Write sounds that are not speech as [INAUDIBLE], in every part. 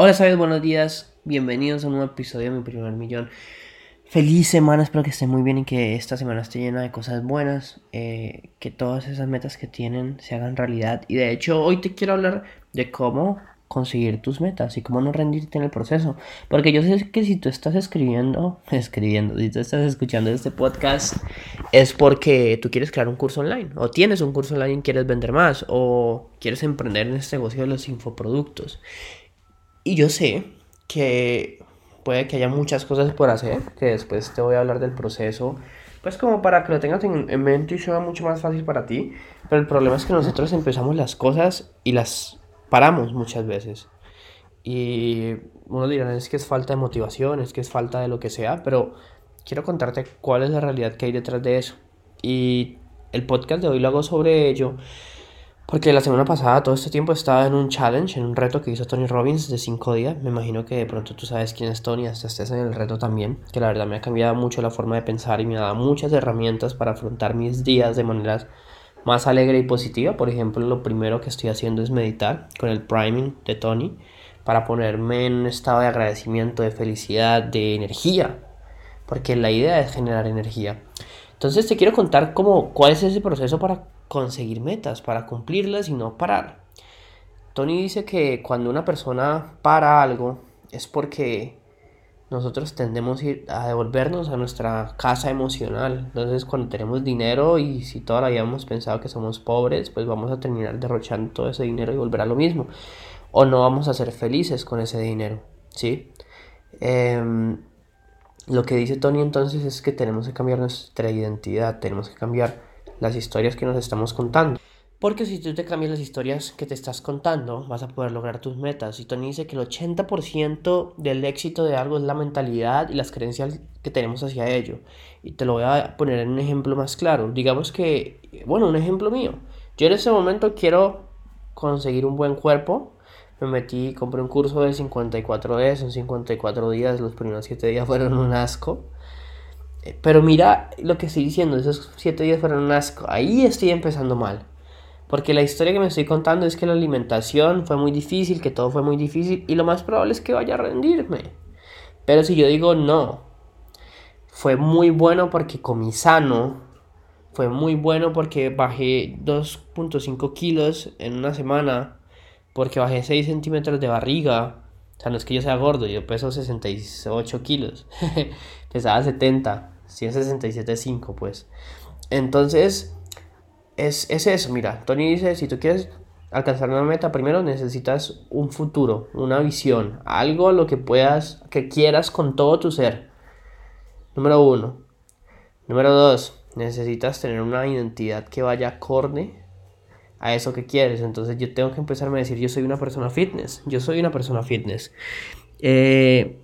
Hola, sabes, buenos días. Bienvenidos a un nuevo episodio de Mi Primer Millón. Feliz semana, espero que estén muy bien y que esta semana esté llena de cosas buenas. eh, que todas esas metas que tienen se hagan realidad. Y de hecho, hoy te quiero hablar de cómo conseguir tus metas y cómo no rendirte en el proceso. Porque yo sé que si tú estás escribiendo, [LAUGHS] escribiendo, si tú estás escuchando este podcast, es porque tú quieres crear un curso online, o tienes un curso online y quieres vender más, o quieres emprender en este negocio de los infoproductos. Y yo sé que puede que haya muchas cosas por hacer, que después te voy a hablar del proceso, pues como para que lo tengas en, en mente y sea mucho más fácil para ti. Pero el problema es que nosotros empezamos las cosas y las paramos muchas veces. Y uno dirá, es que es falta de motivación, es que es falta de lo que sea, pero quiero contarte cuál es la realidad que hay detrás de eso. Y el podcast de hoy lo hago sobre ello porque la semana pasada, todo este tiempo, estaba en un challenge, en un reto que hizo Tony Robbins de 5 días. Me imagino que de pronto tú sabes quién es Tony, hasta estés en el reto también. Que la verdad me ha cambiado mucho la forma de pensar y me ha dado muchas herramientas para afrontar mis días de manera más alegre y positiva. Por ejemplo, lo primero que estoy haciendo es meditar con el priming de Tony para ponerme en un estado de agradecimiento, de felicidad, de energía. Porque la idea es generar energía. Entonces te quiero contar cómo, cuál es ese proceso para conseguir metas, para cumplirlas y no parar. Tony dice que cuando una persona para algo es porque nosotros tendemos a, devolvernos a nuestra casa emocional. Entonces cuando tenemos dinero y si toda la vida hemos pensado que somos pobres, pues vamos a terminar derrochando todo ese dinero y volver a lo mismo. O no vamos a ser felices con ese dinero, ¿sí? Eh, lo que dice Tony entonces es que tenemos que cambiar nuestra identidad, tenemos que cambiar las historias que nos estamos contando. Porque si tú te cambias las historias que te estás contando, vas a poder lograr tus metas. Y Tony dice que el 80% del éxito de algo es la mentalidad y las creencias que tenemos hacia ello. Y te lo voy a poner en un ejemplo más claro. Digamos que, bueno, un ejemplo mío. Yo en este momento quiero conseguir un buen cuerpo. Me metí, compré un curso de 54 días, en 54 días, los primeros 7 días [LAUGHS] fueron un asco. Pero mira lo que estoy diciendo, esos 7 días fueron un asco. Ahí estoy empezando mal. Porque la historia que me estoy contando es que la alimentación fue muy difícil, que todo fue muy difícil y lo más probable es que vaya a rendirme. Pero si yo digo no, fue muy bueno porque comí sano, fue muy bueno porque bajé 2.5 kilos en una semana, porque bajé 6 centímetros de barriga. O sea, no es que yo sea gordo, yo peso 68 kilos, [LAUGHS] pesaba 70, 167.5 pues. Entonces, es, es eso, mira, Tony dice, si tú quieres alcanzar una meta, primero necesitas un futuro, una visión, algo a lo que puedas, que quieras con todo tu ser. Número uno. Número dos, necesitas tener una identidad que vaya acorde a eso que quieres. Entonces yo tengo que empezarme a decir, yo soy una persona fitness, yo soy una persona fitness. Eh,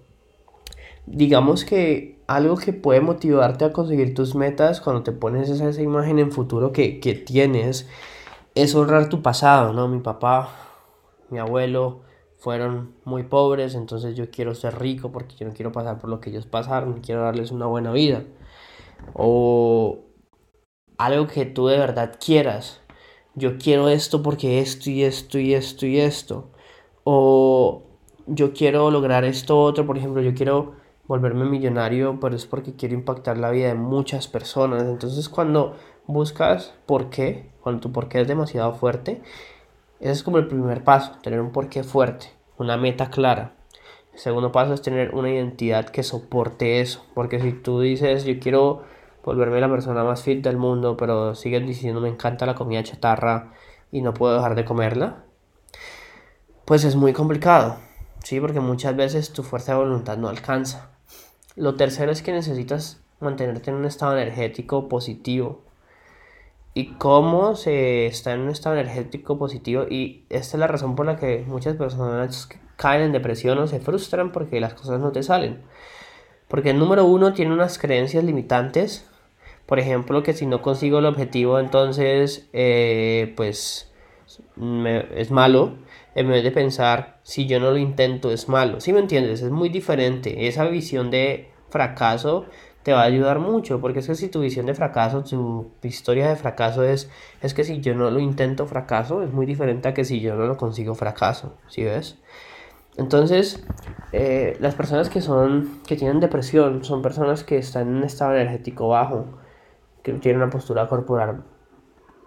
digamos que algo que puede motivarte a conseguir tus metas cuando te pones esa, esa imagen en futuro que, que tienes es honrar tu pasado, ¿no? Mi papá, mi abuelo fueron muy pobres, entonces yo quiero ser rico porque yo no quiero pasar por lo que ellos pasaron, quiero darles una buena vida. O algo que tú de verdad quieras. Yo quiero esto porque esto y esto y esto y esto. O yo quiero lograr esto otro, por ejemplo, yo quiero volverme millonario, pero es porque quiero impactar la vida de muchas personas. Entonces cuando buscas por qué, cuando tu por qué es demasiado fuerte, ese es como el primer paso, tener un porqué fuerte, una meta clara. El segundo paso es tener una identidad que soporte eso, porque si tú dices yo quiero volverme la persona más fit del mundo, pero sigues diciendo me encanta la comida chatarra y no puedo dejar de comerla, pues es muy complicado, ¿sí? Porque muchas veces tu fuerza de voluntad no alcanza. Lo tercero es que necesitas mantenerte en un estado energético positivo. ¿Y cómo se está en un estado energético positivo? Y esta es la razón por la que muchas personas caen en depresión o se frustran porque las cosas no te salen. Porque el número uno tiene unas creencias limitantes. Por ejemplo, que si no consigo el objetivo, entonces, eh, pues, es malo. En vez de pensar, si yo no lo intento, es malo. ¿Sí me entiendes? Es muy diferente. Esa visión de fracaso te va a ayudar mucho, porque es que si tu visión de fracaso, tu historia de fracaso es, es que si yo no lo intento fracaso, es muy diferente a que si yo no lo consigo fracaso, ¿sí ves? Entonces, eh, las personas que son que tienen depresión son personas que están en un estado energético bajo, que tienen una postura corporal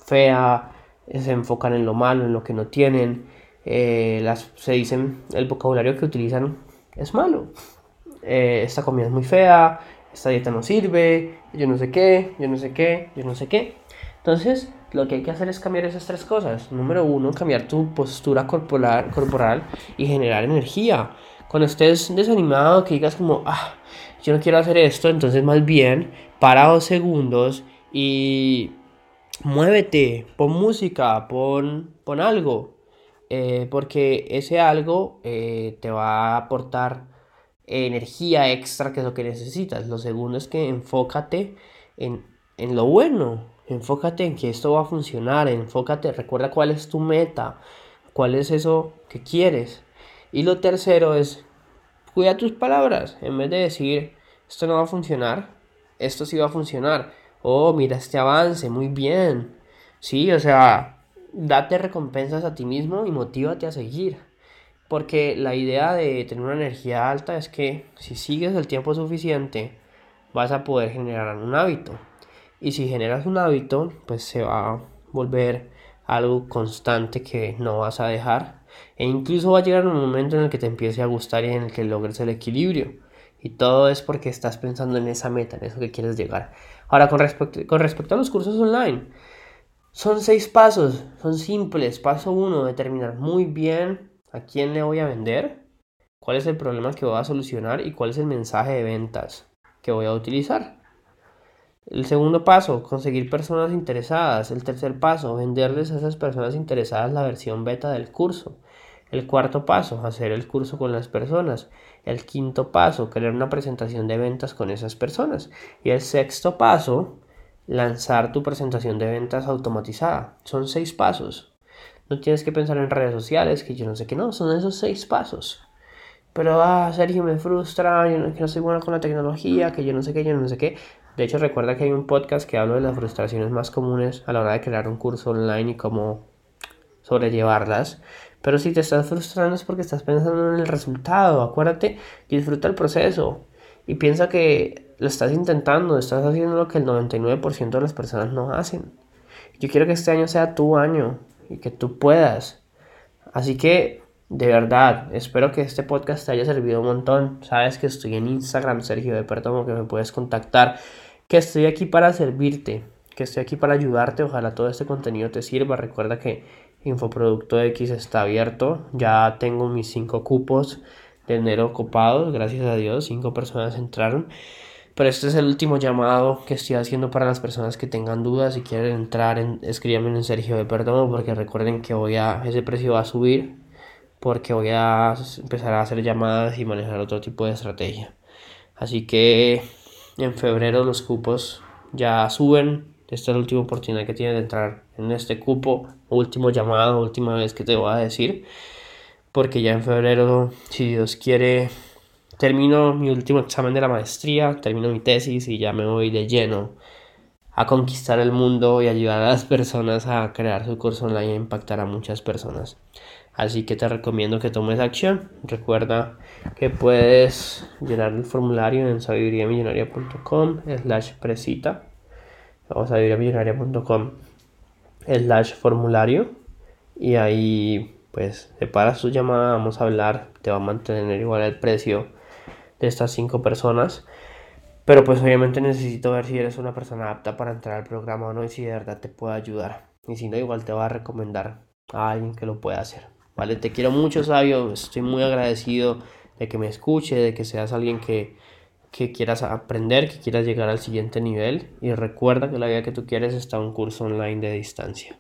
fea, se enfocan en lo malo, en lo que no tienen, eh, las, se dicen, el vocabulario que utilizan es malo. Eh, esta comida es muy fea, esta dieta no sirve, yo no sé qué, yo no sé qué, yo no sé qué. Entonces, lo que hay que hacer es cambiar esas tres cosas. Número uno, cambiar tu postura corporal, corporal y generar energía. Cuando estés desanimado, que digas como, ah, yo no quiero hacer esto, entonces más bien para dos segundos y muévete, pon música, pon, pon algo, eh, porque ese algo eh, te va a aportar energía extra, que es lo que necesitas. Lo segundo es que enfócate en, en lo bueno, enfócate en que esto va a funcionar, enfócate, recuerda cuál es tu meta, cuál es eso que quieres. Y lo tercero es, cuida tus palabras, en vez de decir, esto no va a funcionar, esto sí va a funcionar. Oh, mira este avance, muy bien. Sí, o sea, date recompensas a ti mismo y motívate a seguir. Porque la idea de tener una energía alta es que si sigues el tiempo suficiente, vas a poder generar un hábito. Y si generas un hábito, pues se va a volver algo constante que no vas a dejar. E incluso va a llegar un momento en el que te empiece a gustar y en el que logres el equilibrio. Y todo es porque estás pensando en esa meta, en eso que quieres llegar. Ahora, con respecto, con respecto a los cursos online, son seis pasos, son simples. Paso uno, determinar muy bien a quién le voy a vender, cuál es el problema que voy a solucionar y cuál es el mensaje de ventas que voy a utilizar. El segundo paso, conseguir personas interesadas. El tercer paso, venderles a esas personas interesadas la versión beta del curso. El cuarto paso, hacer el curso con las personas. El quinto paso, crear una presentación de ventas con esas personas. Y el sexto paso, lanzar tu presentación de ventas automatizada. Son seis pasos. No tienes que pensar en redes sociales, que yo no sé qué no, son esos seis pasos. Pero, ah, Sergio, me frustra, yo no, que no soy bueno con la tecnología, que yo no sé qué, yo no sé qué. De hecho, recuerda que hay un podcast que habla de las frustraciones más comunes a la hora de crear un curso online y cómo sobrellevarlas. Pero si te estás frustrando es porque estás pensando en el resultado. Acuérdate, disfruta el proceso. Y piensa que lo estás intentando, estás haciendo lo que el 99% de las personas no hacen. Yo quiero que este año sea tu año y que tú puedas. Así que, de verdad, espero que este podcast te haya servido un montón. Sabes que estoy en Instagram, Sergio de Perdomo, que me puedes contactar, que estoy aquí para servirte, que estoy aquí para ayudarte. Ojalá todo este contenido te sirva. Recuerda que Infoproducto X está abierto. Ya tengo mis cinco cupos de enero copados, gracias a Dios, cinco personas entraron. Pero este es el último llamado que estoy haciendo para las personas que tengan dudas y quieren entrar en escríbanme en Sergio de Perdón porque recuerden que voy a ese precio va a subir porque voy a empezar a hacer llamadas y manejar otro tipo de estrategia. Así que en febrero los cupos ya suben. Esta es la última oportunidad que tienes de entrar en este cupo. Último llamado, última vez que te voy a decir. Porque ya en febrero, si Dios quiere, termino mi último examen de la maestría, termino mi tesis y ya me voy de lleno a conquistar el mundo y ayudar a las personas a crear su curso online e impactar a muchas personas. Así que te recomiendo que tomes acción. Recuerda que puedes llenar el formulario en sabiduriamillonaria.com slash presita o sabiduriamillonaria.com slash formulario y ahí pues separas tu llamada, vamos a hablar, te va a mantener igual el precio de estas cinco personas. Pero pues obviamente necesito ver si eres una persona apta para entrar al programa o no y si de verdad te puede ayudar. Y si no, igual te va a recomendar a alguien que lo pueda hacer. Vale, te quiero mucho, Sabio. Estoy muy agradecido de que me escuche, de que seas alguien que, que quieras aprender, que quieras llegar al siguiente nivel. Y recuerda que la vida que tú quieres está un curso online de distancia.